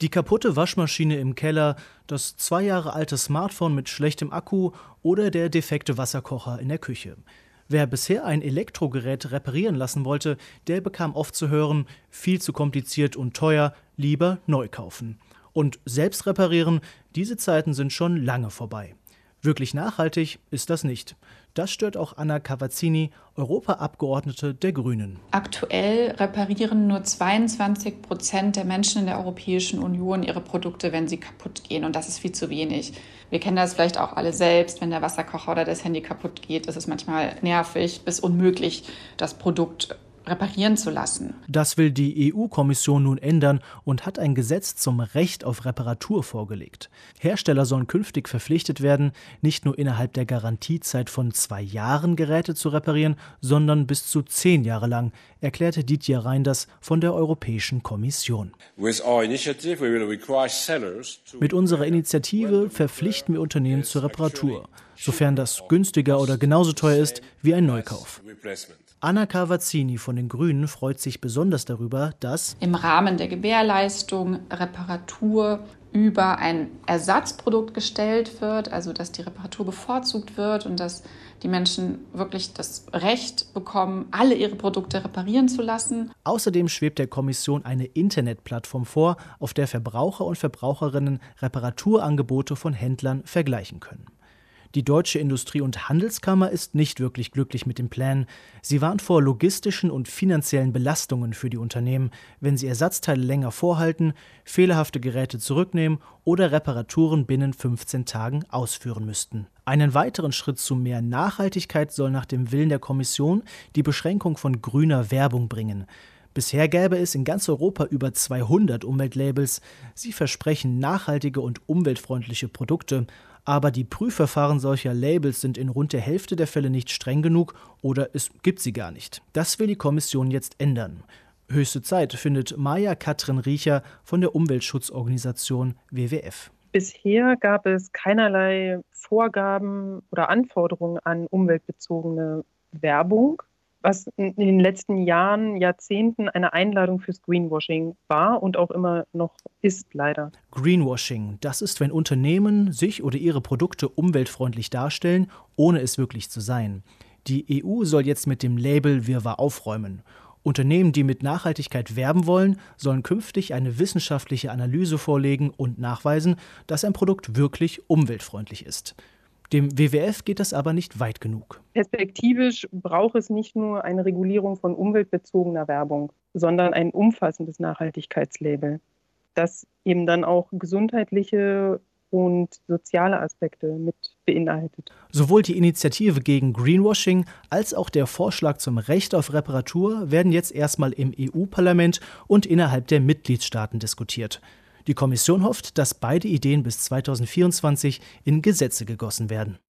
Die kaputte Waschmaschine im Keller, das zwei Jahre alte Smartphone mit schlechtem Akku oder der defekte Wasserkocher in der Küche. Wer bisher ein Elektrogerät reparieren lassen wollte, der bekam oft zu hören, viel zu kompliziert und teuer, lieber neu kaufen. Und selbst reparieren, diese Zeiten sind schon lange vorbei. Wirklich nachhaltig ist das nicht. Das stört auch Anna Cavazzini, Europaabgeordnete der Grünen. Aktuell reparieren nur 22 Prozent der Menschen in der Europäischen Union ihre Produkte, wenn sie kaputt gehen. Und das ist viel zu wenig. Wir kennen das vielleicht auch alle selbst, wenn der Wasserkocher oder das Handy kaputt geht, ist es manchmal nervig bis unmöglich, das Produkt reparieren zu lassen. Das will die EU-Kommission nun ändern und hat ein Gesetz zum Recht auf Reparatur vorgelegt. Hersteller sollen künftig verpflichtet werden, nicht nur innerhalb der Garantiezeit von zwei Jahren Geräte zu reparieren, sondern bis zu zehn Jahre lang, erklärte Didier Reinders von der Europäischen Kommission. Mit unserer Initiative verpflichten wir Unternehmen zur Reparatur, sofern das günstiger oder genauso teuer ist wie ein Neukauf. Anna Cavazzini von den Grünen freut sich besonders darüber, dass im Rahmen der Gewährleistung Reparatur über ein Ersatzprodukt gestellt wird, also dass die Reparatur bevorzugt wird und dass die Menschen wirklich das Recht bekommen, alle ihre Produkte reparieren zu lassen. Außerdem schwebt der Kommission eine Internetplattform vor, auf der Verbraucher und Verbraucherinnen Reparaturangebote von Händlern vergleichen können. Die Deutsche Industrie- und Handelskammer ist nicht wirklich glücklich mit dem Plan. Sie warnt vor logistischen und finanziellen Belastungen für die Unternehmen, wenn sie Ersatzteile länger vorhalten, fehlerhafte Geräte zurücknehmen oder Reparaturen binnen 15 Tagen ausführen müssten. Einen weiteren Schritt zu mehr Nachhaltigkeit soll nach dem Willen der Kommission die Beschränkung von grüner Werbung bringen. Bisher gäbe es in ganz Europa über 200 Umweltlabels. Sie versprechen nachhaltige und umweltfreundliche Produkte, aber die Prüfverfahren solcher Labels sind in rund der Hälfte der Fälle nicht streng genug oder es gibt sie gar nicht. Das will die Kommission jetzt ändern. Höchste Zeit findet Maja Katrin Riecher von der Umweltschutzorganisation WWF. Bisher gab es keinerlei Vorgaben oder Anforderungen an umweltbezogene Werbung was in den letzten Jahren, Jahrzehnten eine Einladung fürs Greenwashing war und auch immer noch ist, leider. Greenwashing, das ist, wenn Unternehmen sich oder ihre Produkte umweltfreundlich darstellen, ohne es wirklich zu sein. Die EU soll jetzt mit dem Label Wirrwarr aufräumen. Unternehmen, die mit Nachhaltigkeit werben wollen, sollen künftig eine wissenschaftliche Analyse vorlegen und nachweisen, dass ein Produkt wirklich umweltfreundlich ist. Dem WWF geht das aber nicht weit genug. Perspektivisch braucht es nicht nur eine Regulierung von umweltbezogener Werbung, sondern ein umfassendes Nachhaltigkeitslabel, das eben dann auch gesundheitliche und soziale Aspekte mit beinhaltet. Sowohl die Initiative gegen Greenwashing als auch der Vorschlag zum Recht auf Reparatur werden jetzt erstmal im EU-Parlament und innerhalb der Mitgliedstaaten diskutiert. Die Kommission hofft, dass beide Ideen bis 2024 in Gesetze gegossen werden.